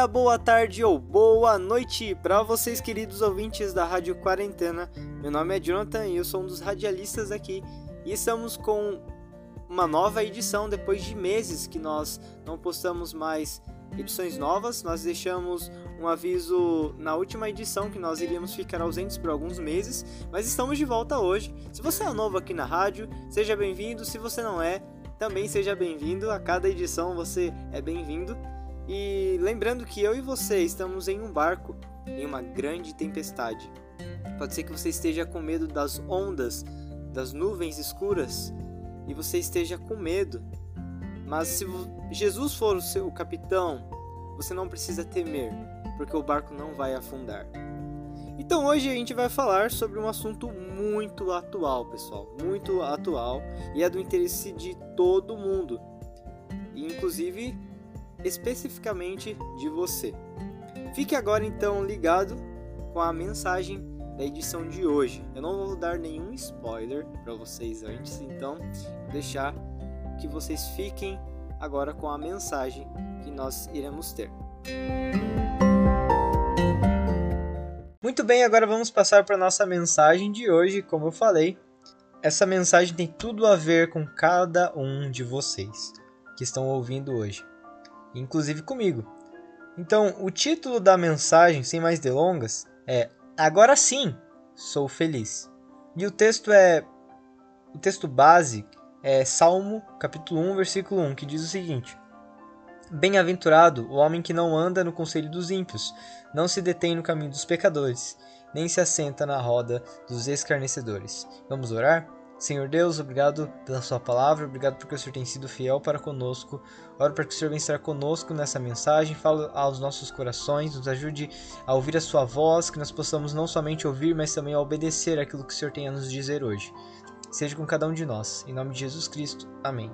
Dia, boa tarde ou boa noite para vocês, queridos ouvintes da Rádio Quarentena. Meu nome é Jonathan e eu sou um dos radialistas aqui e estamos com uma nova edição depois de meses que nós não postamos mais edições novas. Nós deixamos um aviso na última edição que nós iríamos ficar ausentes por alguns meses, mas estamos de volta hoje. Se você é novo aqui na rádio, seja bem-vindo. Se você não é, também seja bem-vindo. A cada edição você é bem-vindo. E lembrando que eu e você estamos em um barco em uma grande tempestade. Pode ser que você esteja com medo das ondas, das nuvens escuras e você esteja com medo. Mas se Jesus for o seu capitão, você não precisa temer, porque o barco não vai afundar. Então hoje a gente vai falar sobre um assunto muito atual, pessoal, muito atual e é do interesse de todo mundo, inclusive especificamente de você. Fique agora então ligado com a mensagem da edição de hoje. Eu não vou dar nenhum spoiler para vocês antes, então deixar que vocês fiquem agora com a mensagem que nós iremos ter. Muito bem, agora vamos passar para nossa mensagem de hoje. Como eu falei, essa mensagem tem tudo a ver com cada um de vocês que estão ouvindo hoje inclusive comigo. Então, o título da mensagem, sem mais delongas, é Agora sim, sou feliz. E o texto é o texto base é Salmo, capítulo 1, versículo 1, que diz o seguinte: Bem-aventurado o homem que não anda no conselho dos ímpios, não se detém no caminho dos pecadores, nem se assenta na roda dos escarnecedores. Vamos orar? Senhor Deus, obrigado pela sua palavra, obrigado porque o Senhor tem sido fiel para conosco. Oro para que o Senhor venha estar conosco nessa mensagem, fale aos nossos corações, nos ajude a ouvir a sua voz, que nós possamos não somente ouvir, mas também obedecer aquilo que o Senhor tem a nos dizer hoje. Seja com cada um de nós. Em nome de Jesus Cristo. Amém.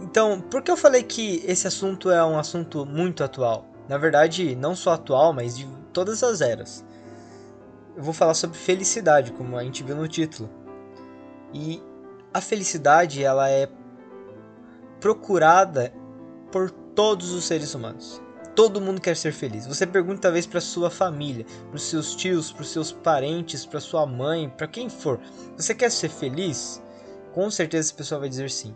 Então, por que eu falei que esse assunto é um assunto muito atual? Na verdade, não só atual, mas de todas as eras. Eu vou falar sobre felicidade, como a gente viu no título. E a felicidade ela é procurada por todos os seres humanos. Todo mundo quer ser feliz. Você pergunta talvez para sua família, para os seus tios, para os seus parentes, para sua mãe, para quem for. Você quer ser feliz? Com certeza essa pessoa vai dizer sim.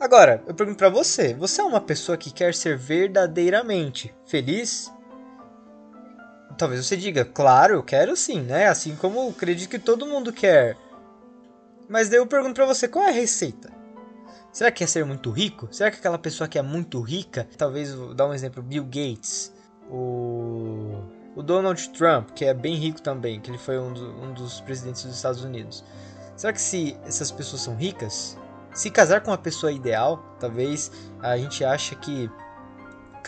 Agora, eu pergunto para você: você é uma pessoa que quer ser verdadeiramente feliz? Talvez você diga, claro, eu quero sim, né? Assim como eu acredito que todo mundo quer. Mas daí eu pergunto pra você, qual é a receita? Será que é ser muito rico? Será que aquela pessoa que é muito rica, talvez vou dar um exemplo, Bill Gates, o, o Donald Trump, que é bem rico também, que ele foi um, do, um dos presidentes dos Estados Unidos. Será que se essas pessoas são ricas, se casar com uma pessoa ideal, talvez a gente acha que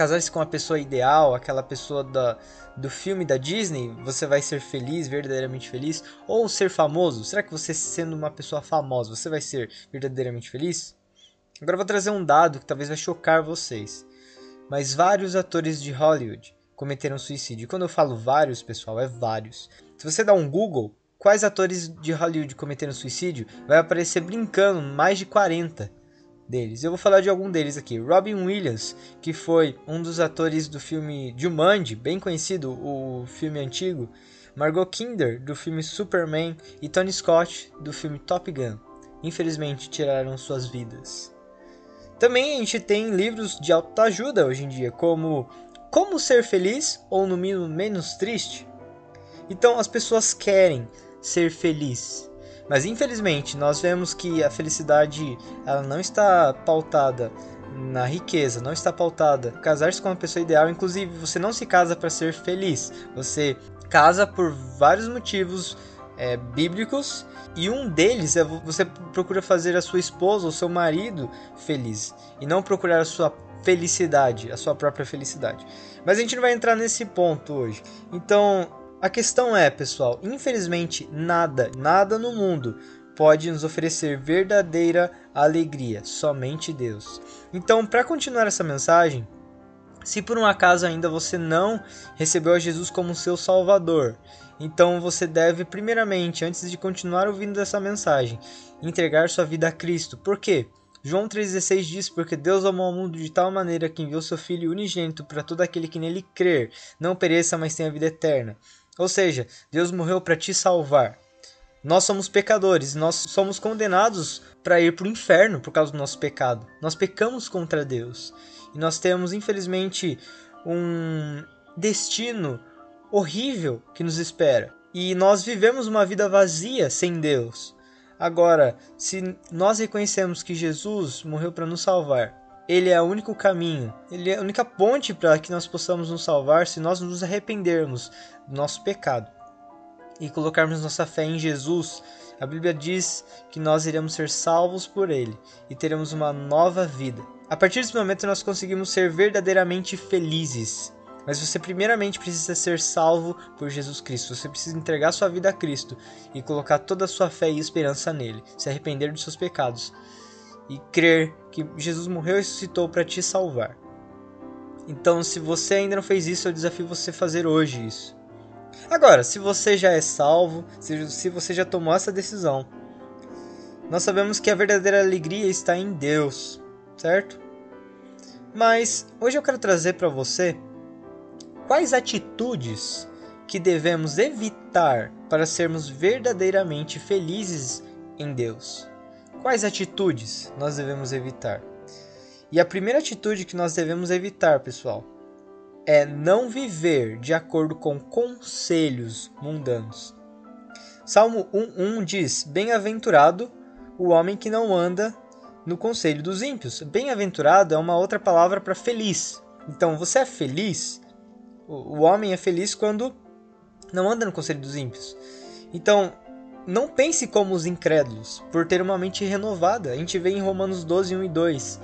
casar-se com uma pessoa ideal, aquela pessoa da, do filme da Disney, você vai ser feliz, verdadeiramente feliz? Ou ser famoso? Será que você sendo uma pessoa famosa, você vai ser verdadeiramente feliz? Agora vou trazer um dado que talvez vai chocar vocês. Mas vários atores de Hollywood cometeram suicídio. E quando eu falo vários, pessoal, é vários. Se você dá um Google, quais atores de Hollywood cometeram suicídio, vai aparecer brincando mais de 40 deles. Eu vou falar de algum deles aqui. Robin Williams, que foi um dos atores do filme Jumanji, bem conhecido, o filme antigo. Margot Kinder, do filme Superman. E Tony Scott, do filme Top Gun. Infelizmente, tiraram suas vidas. Também a gente tem livros de autoajuda hoje em dia, como Como Ser Feliz ou no mínimo Menos Triste. Então as pessoas querem ser felizes mas infelizmente nós vemos que a felicidade ela não está pautada na riqueza, não está pautada. Casar-se com uma pessoa ideal, inclusive, você não se casa para ser feliz. Você casa por vários motivos é, bíblicos e um deles é você procura fazer a sua esposa ou seu marido feliz e não procurar a sua felicidade, a sua própria felicidade. Mas a gente não vai entrar nesse ponto hoje. Então, a questão é, pessoal, infelizmente nada, nada no mundo pode nos oferecer verdadeira alegria, somente Deus. Então, para continuar essa mensagem, se por um acaso ainda você não recebeu a Jesus como seu Salvador, então você deve, primeiramente, antes de continuar ouvindo essa mensagem, entregar sua vida a Cristo. Por quê? João 3,16 diz: Porque Deus amou o mundo de tal maneira que enviou seu Filho unigênito para todo aquele que nele crer, não pereça, mas tenha vida eterna. Ou seja, Deus morreu para te salvar. Nós somos pecadores, nós somos condenados para ir para o inferno por causa do nosso pecado. Nós pecamos contra Deus. E nós temos, infelizmente, um destino horrível que nos espera. E nós vivemos uma vida vazia sem Deus. Agora, se nós reconhecemos que Jesus morreu para nos salvar, ele é o único caminho, ele é a única ponte para que nós possamos nos salvar se nós nos arrependermos do nosso pecado e colocarmos nossa fé em Jesus, a Bíblia diz que nós iremos ser salvos por Ele e teremos uma nova vida. A partir desse momento, nós conseguimos ser verdadeiramente felizes. Mas você, primeiramente, precisa ser salvo por Jesus Cristo. Você precisa entregar sua vida a Cristo e colocar toda a sua fé e esperança nele, se arrepender dos seus pecados e crer que Jesus morreu e ressuscitou para te salvar. Então, se você ainda não fez isso, eu desafio você a fazer hoje isso. Agora, se você já é salvo, se você já tomou essa decisão, nós sabemos que a verdadeira alegria está em Deus, certo? Mas hoje eu quero trazer para você quais atitudes que devemos evitar para sermos verdadeiramente felizes em Deus. Quais atitudes nós devemos evitar? E a primeira atitude que nós devemos evitar, pessoal, é não viver de acordo com conselhos mundanos. Salmo 1:1 diz: Bem-aventurado o homem que não anda no conselho dos ímpios. Bem-aventurado é uma outra palavra para feliz. Então, você é feliz? O homem é feliz quando não anda no conselho dos ímpios. Então, não pense como os incrédulos, por ter uma mente renovada. A gente vê em Romanos 12, 1 e 2.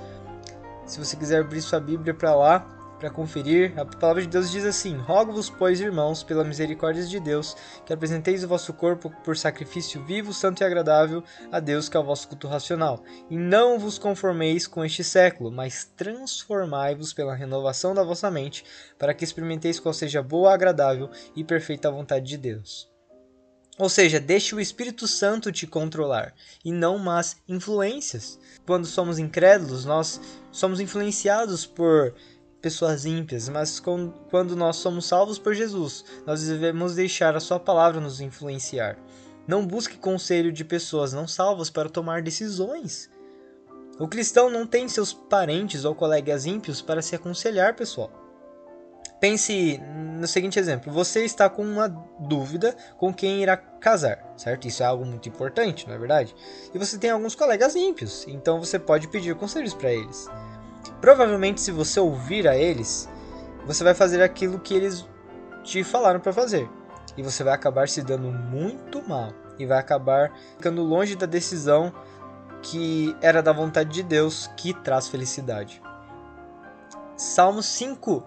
Se você quiser abrir sua Bíblia para lá, para conferir, a palavra de Deus diz assim: Rogo-vos, pois, irmãos, pela misericórdia de Deus, que apresenteis o vosso corpo por sacrifício vivo, santo e agradável a Deus, que é o vosso culto racional. E não vos conformeis com este século, mas transformai-vos pela renovação da vossa mente, para que experimenteis qual seja boa, agradável e perfeita a vontade de Deus. Ou seja, deixe o Espírito Santo te controlar e não más influências. Quando somos incrédulos, nós somos influenciados por pessoas ímpias, mas quando nós somos salvos por Jesus, nós devemos deixar a Sua palavra nos influenciar. Não busque conselho de pessoas não salvas para tomar decisões. O cristão não tem seus parentes ou colegas ímpios para se aconselhar, pessoal. Pense no seguinte exemplo: você está com uma dúvida com quem irá casar, certo? Isso é algo muito importante, não é verdade? E você tem alguns colegas ímpios, então você pode pedir conselhos para eles. Provavelmente, se você ouvir a eles, você vai fazer aquilo que eles te falaram para fazer. E você vai acabar se dando muito mal. E vai acabar ficando longe da decisão que era da vontade de Deus que traz felicidade. Salmo 5,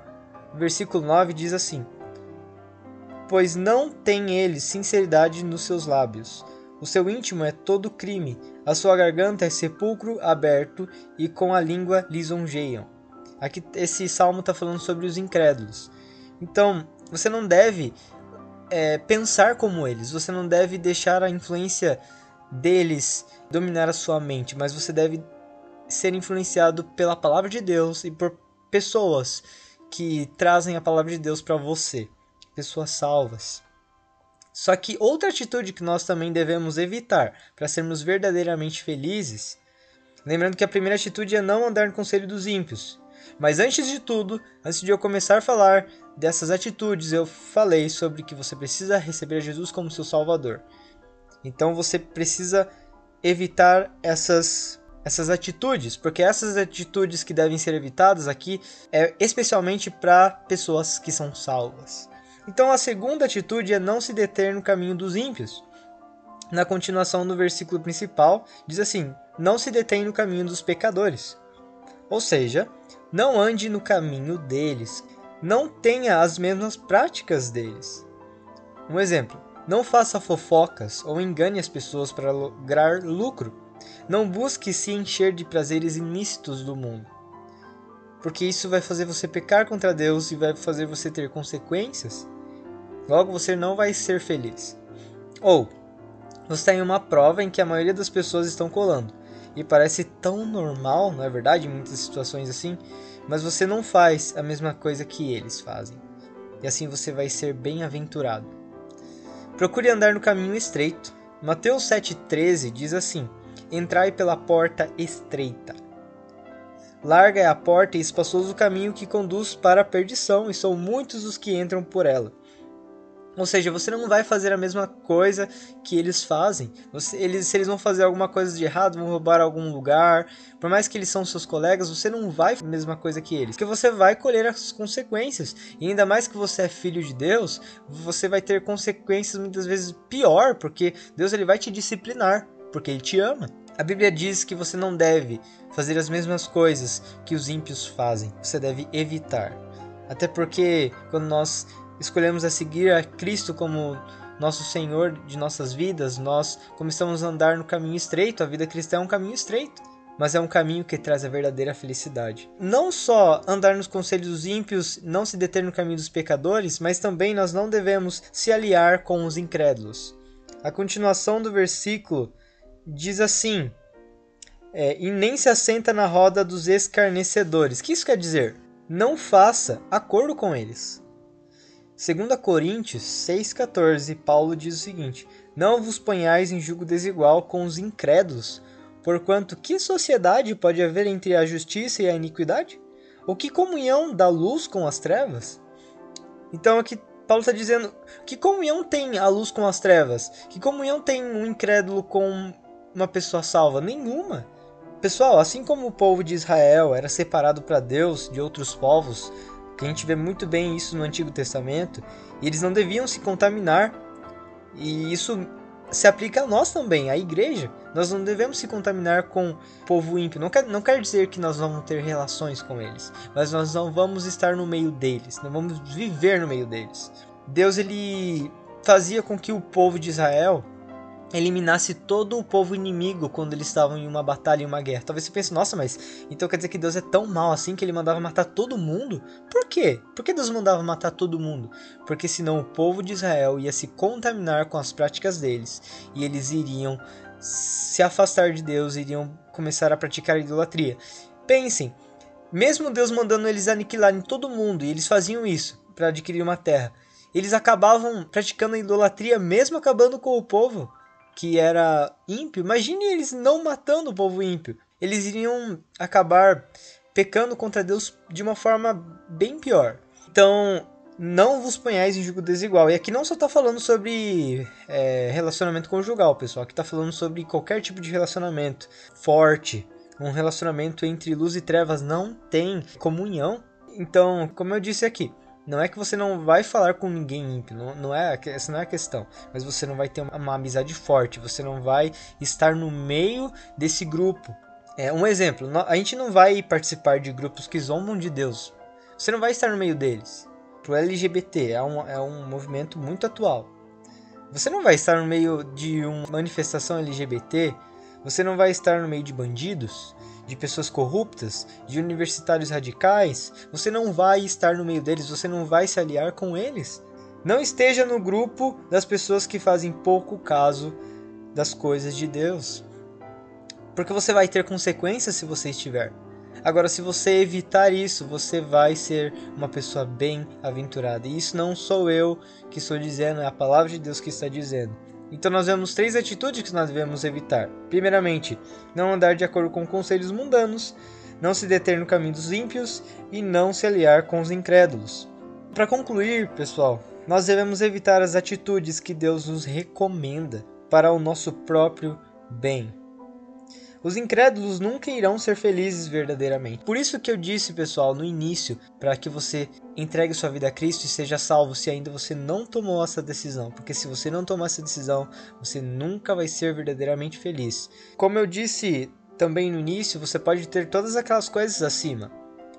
versículo 9 diz assim: Pois não tem ele sinceridade nos seus lábios, o seu íntimo é todo crime, a sua garganta é sepulcro aberto e com a língua lisonjeiam. Aqui esse salmo está falando sobre os incrédulos. Então, você não deve é, pensar como eles, você não deve deixar a influência deles dominar a sua mente, mas você deve ser influenciado pela palavra de Deus e por pessoas que trazem a palavra de Deus para você, pessoas salvas. Só que outra atitude que nós também devemos evitar para sermos verdadeiramente felizes, lembrando que a primeira atitude é não andar no conselho dos ímpios. Mas antes de tudo, antes de eu começar a falar dessas atitudes, eu falei sobre que você precisa receber Jesus como seu Salvador. Então você precisa evitar essas essas atitudes, porque essas atitudes que devem ser evitadas aqui é especialmente para pessoas que são salvas. Então a segunda atitude é não se deter no caminho dos ímpios. Na continuação do versículo principal, diz assim: Não se detém no caminho dos pecadores. Ou seja, não ande no caminho deles, não tenha as mesmas práticas deles. Um exemplo: não faça fofocas ou engane as pessoas para lograr lucro. Não busque se encher de prazeres ilícitos do mundo, porque isso vai fazer você pecar contra Deus e vai fazer você ter consequências Logo você não vai ser feliz. Ou você está em uma prova em que a maioria das pessoas estão colando e parece tão normal, não é verdade? Em muitas situações assim, mas você não faz a mesma coisa que eles fazem. E assim você vai ser bem-aventurado. Procure andar no caminho estreito. Mateus 7,13 diz assim: Entrai pela porta estreita. Larga é a porta e espaçoso o caminho que conduz para a perdição, e são muitos os que entram por ela. Ou seja, você não vai fazer a mesma coisa que eles fazem. Você, eles, se eles vão fazer alguma coisa de errado, vão roubar algum lugar, por mais que eles são seus colegas, você não vai fazer a mesma coisa que eles. Porque você vai colher as consequências. E ainda mais que você é filho de Deus, você vai ter consequências muitas vezes pior, porque Deus ele vai te disciplinar, porque ele te ama. A Bíblia diz que você não deve fazer as mesmas coisas que os ímpios fazem. Você deve evitar. Até porque quando nós escolhemos a seguir a Cristo como nosso Senhor de nossas vidas, nós começamos a andar no caminho estreito. A vida cristã é um caminho estreito, mas é um caminho que traz a verdadeira felicidade. Não só andar nos conselhos dos ímpios, não se deter no caminho dos pecadores, mas também nós não devemos se aliar com os incrédulos. A continuação do versículo diz assim: é, e nem se assenta na roda dos escarnecedores. O que isso quer dizer? Não faça acordo com eles. 2 Coríntios 6,14, Paulo diz o seguinte: Não vos ponhais em julgo desigual com os incrédulos, porquanto que sociedade pode haver entre a justiça e a iniquidade? Ou que comunhão da luz com as trevas? Então aqui Paulo está dizendo: que comunhão tem a luz com as trevas? Que comunhão tem um incrédulo com uma pessoa salva? Nenhuma. Pessoal, assim como o povo de Israel era separado para Deus de outros povos, que a gente vê muito bem isso no Antigo Testamento, e eles não deviam se contaminar. E isso se aplica a nós também, a igreja. Nós não devemos se contaminar com o povo ímpio. Não quer, não quer dizer que nós vamos ter relações com eles, mas nós não vamos estar no meio deles, não vamos viver no meio deles. Deus ele fazia com que o povo de Israel eliminasse todo o povo inimigo quando eles estavam em uma batalha, em uma guerra. Talvez você pense, nossa, mas então quer dizer que Deus é tão mal assim que ele mandava matar todo mundo? Por quê? Por que Deus mandava matar todo mundo? Porque senão o povo de Israel ia se contaminar com as práticas deles e eles iriam se afastar de Deus, iriam começar a praticar idolatria. Pensem, mesmo Deus mandando eles aniquilarem todo mundo, e eles faziam isso para adquirir uma terra, eles acabavam praticando a idolatria mesmo acabando com o povo que era ímpio, imagine eles não matando o povo ímpio. Eles iriam acabar pecando contra Deus de uma forma bem pior. Então, não vos ponhais em julgo desigual. E aqui não só está falando sobre é, relacionamento conjugal, pessoal. Aqui está falando sobre qualquer tipo de relacionamento forte. Um relacionamento entre luz e trevas não tem comunhão. Então, como eu disse aqui, não é que você não vai falar com ninguém ímpio, não, não é, essa não é a questão. Mas você não vai ter uma, uma amizade forte, você não vai estar no meio desse grupo. É, um exemplo, a gente não vai participar de grupos que zombam de Deus. Você não vai estar no meio deles. Pro LGBT é um, é um movimento muito atual. Você não vai estar no meio de uma manifestação LGBT. Você não vai estar no meio de bandidos de pessoas corruptas, de universitários radicais, você não vai estar no meio deles, você não vai se aliar com eles. Não esteja no grupo das pessoas que fazem pouco caso das coisas de Deus. Porque você vai ter consequências se você estiver. Agora, se você evitar isso, você vai ser uma pessoa bem aventurada. E isso não sou eu que estou dizendo, é a palavra de Deus que está dizendo. Então nós vemos três atitudes que nós devemos evitar. Primeiramente, não andar de acordo com conselhos mundanos, não se deter no caminho dos ímpios e não se aliar com os incrédulos. Para concluir, pessoal, nós devemos evitar as atitudes que Deus nos recomenda para o nosso próprio bem. Os incrédulos nunca irão ser felizes verdadeiramente. Por isso que eu disse, pessoal, no início, para que você entregue sua vida a Cristo e seja salvo se ainda você não tomou essa decisão, porque se você não tomar essa decisão, você nunca vai ser verdadeiramente feliz. Como eu disse também no início, você pode ter todas aquelas coisas acima.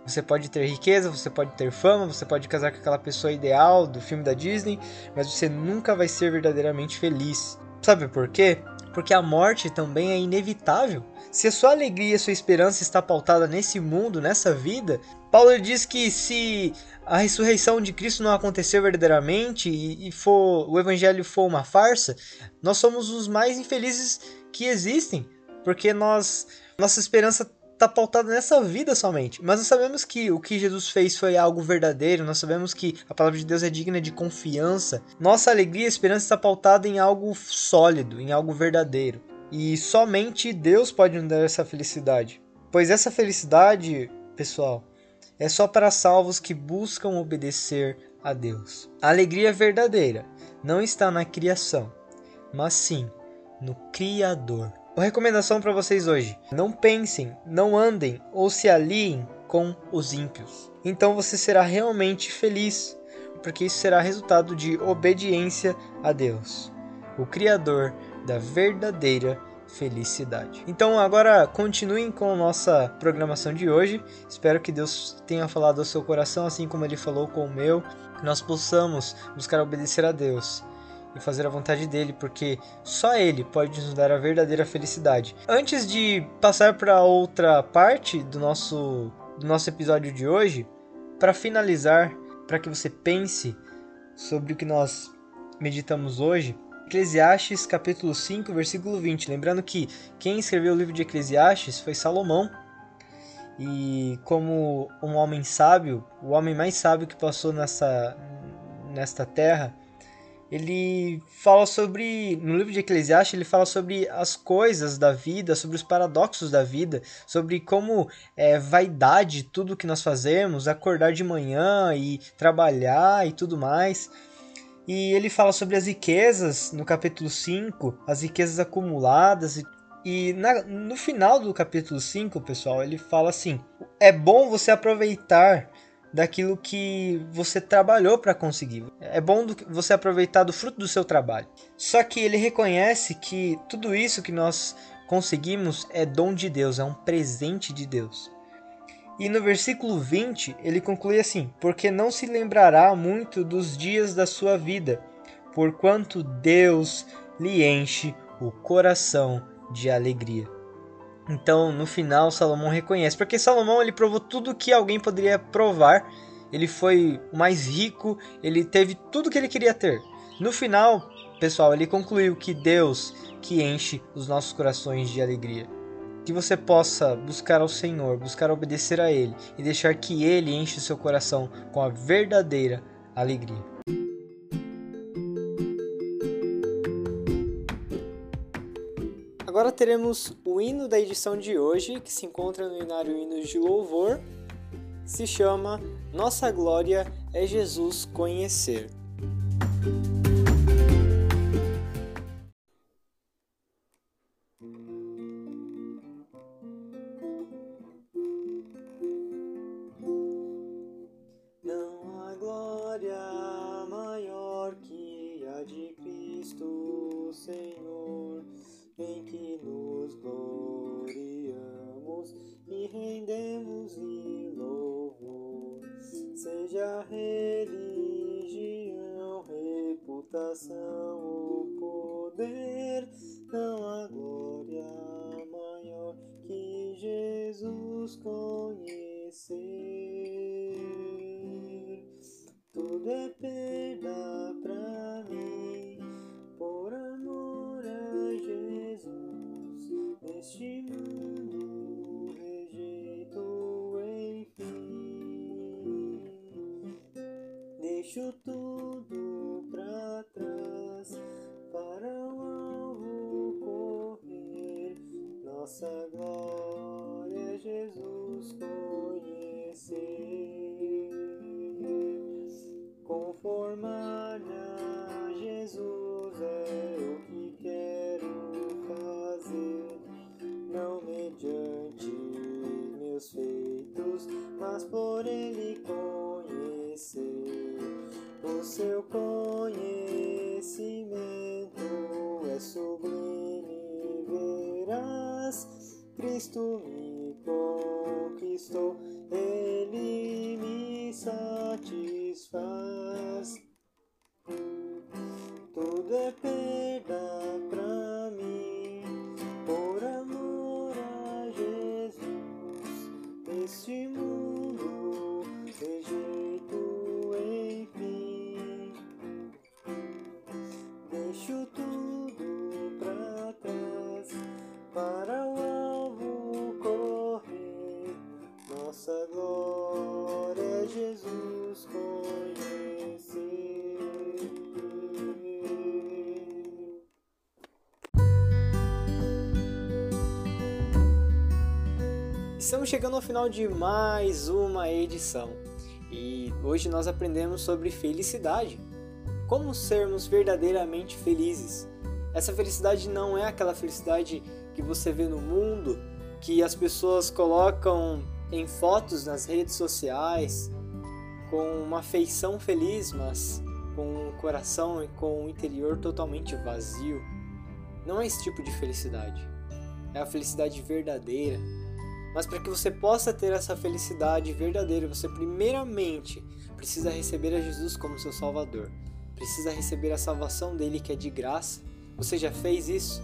Você pode ter riqueza, você pode ter fama, você pode casar com aquela pessoa ideal do filme da Disney, mas você nunca vai ser verdadeiramente feliz. Sabe por quê? Porque a morte também é inevitável. Se a sua alegria e sua esperança está pautada nesse mundo, nessa vida, Paulo diz que se a ressurreição de Cristo não acontecer verdadeiramente e, for o evangelho for uma farsa, nós somos os mais infelizes que existem, porque nós Nossa esperança está pautada nessa vida somente. Mas nós sabemos que o que Jesus fez foi algo verdadeiro, nós sabemos que a palavra de Deus é digna de confiança. Nossa alegria e esperança está pautada em algo sólido, em algo verdadeiro. E somente Deus pode nos dar essa felicidade. Pois essa felicidade, pessoal, é só para salvos que buscam obedecer a Deus. A alegria verdadeira não está na criação, mas sim no Criador. Uma recomendação para vocês hoje: não pensem, não andem ou se aliem com os ímpios. Então você será realmente feliz, porque isso será resultado de obediência a Deus, o Criador da verdadeira felicidade. Então agora continuem com a nossa programação de hoje. Espero que Deus tenha falado ao seu coração, assim como Ele falou com o meu, que nós possamos buscar obedecer a Deus e fazer a vontade dele, porque só ele pode nos dar a verdadeira felicidade. Antes de passar para outra parte do nosso do nosso episódio de hoje, para finalizar, para que você pense sobre o que nós meditamos hoje, Eclesiastes capítulo 5, versículo 20. Lembrando que quem escreveu o livro de Eclesiastes foi Salomão. E como um homem sábio, o homem mais sábio que passou nessa nesta terra, ele fala sobre no livro de Eclesiastes ele fala sobre as coisas da vida sobre os paradoxos da vida sobre como é vaidade tudo que nós fazemos acordar de manhã e trabalhar e tudo mais e ele fala sobre as riquezas no capítulo 5 as riquezas acumuladas e, e na, no final do capítulo 5 pessoal ele fala assim é bom você aproveitar daquilo que você trabalhou para conseguir. É bom você aproveitar do fruto do seu trabalho. Só que ele reconhece que tudo isso que nós conseguimos é dom de Deus, é um presente de Deus. E no versículo 20 ele conclui assim: Porque não se lembrará muito dos dias da sua vida, porquanto Deus lhe enche o coração de alegria. Então, no final, Salomão reconhece, porque Salomão ele provou tudo que alguém poderia provar. Ele foi o mais rico, ele teve tudo que ele queria ter. No final, pessoal, ele concluiu que Deus que enche os nossos corações de alegria. Que você possa buscar ao Senhor, buscar obedecer a Ele e deixar que Ele enche o seu coração com a verdadeira alegria. Agora teremos o hino da edição de hoje, que se encontra no Inário Hinos de Louvor, se chama Nossa Glória é Jesus Conhecer. Deixo mas por Ele conhecer o seu conhecimento é sublime, verás. Cristo me Estamos chegando ao final de mais uma edição e hoje nós aprendemos sobre felicidade. Como sermos verdadeiramente felizes. Essa felicidade não é aquela felicidade que você vê no mundo, que as pessoas colocam em fotos nas redes sociais, com uma feição feliz, mas com o coração e com o interior totalmente vazio. Não é esse tipo de felicidade. É a felicidade verdadeira, mas para que você possa ter essa felicidade verdadeira, você primeiramente precisa receber a Jesus como seu Salvador. Precisa receber a salvação dele que é de graça. Você já fez isso?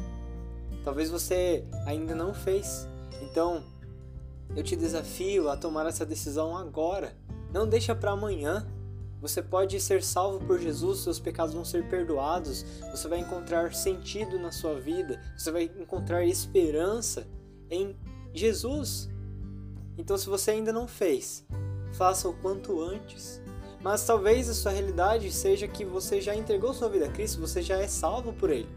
Talvez você ainda não fez. Então, eu te desafio a tomar essa decisão agora. Não deixa para amanhã. Você pode ser salvo por Jesus, seus pecados vão ser perdoados, você vai encontrar sentido na sua vida, você vai encontrar esperança em Jesus. Então, se você ainda não fez, faça o quanto antes. Mas talvez a sua realidade seja que você já entregou sua vida a Cristo, você já é salvo por Ele.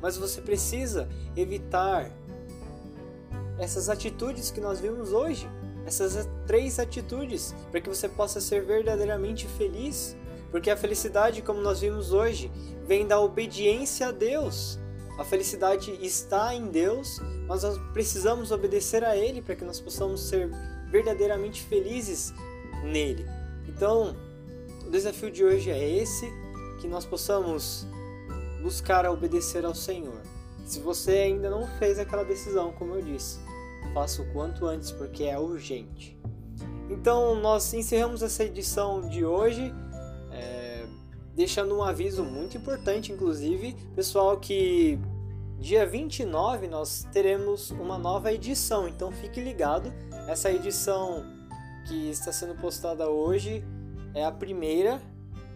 Mas você precisa evitar essas atitudes que nós vimos hoje, essas três atitudes, para que você possa ser verdadeiramente feliz. Porque a felicidade, como nós vimos hoje, vem da obediência a Deus. A felicidade está em Deus, mas nós precisamos obedecer a Ele para que nós possamos ser verdadeiramente felizes nele. Então, o desafio de hoje é esse: que nós possamos buscar obedecer ao Senhor. Se você ainda não fez aquela decisão, como eu disse, faça o quanto antes, porque é urgente. Então, nós encerramos essa edição de hoje deixando um aviso muito importante, inclusive, pessoal, que dia 29 nós teremos uma nova edição, então fique ligado. Essa edição que está sendo postada hoje é a primeira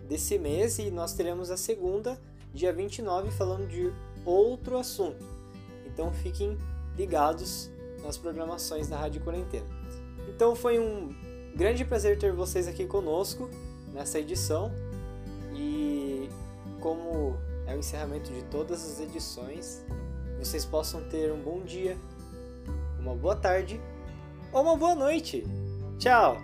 desse mês e nós teremos a segunda, dia 29, falando de outro assunto. Então fiquem ligados nas programações da Rádio Quarentena. Então foi um grande prazer ter vocês aqui conosco nessa edição. E como é o encerramento de todas as edições, vocês possam ter um bom dia, uma boa tarde ou uma boa noite. Tchau!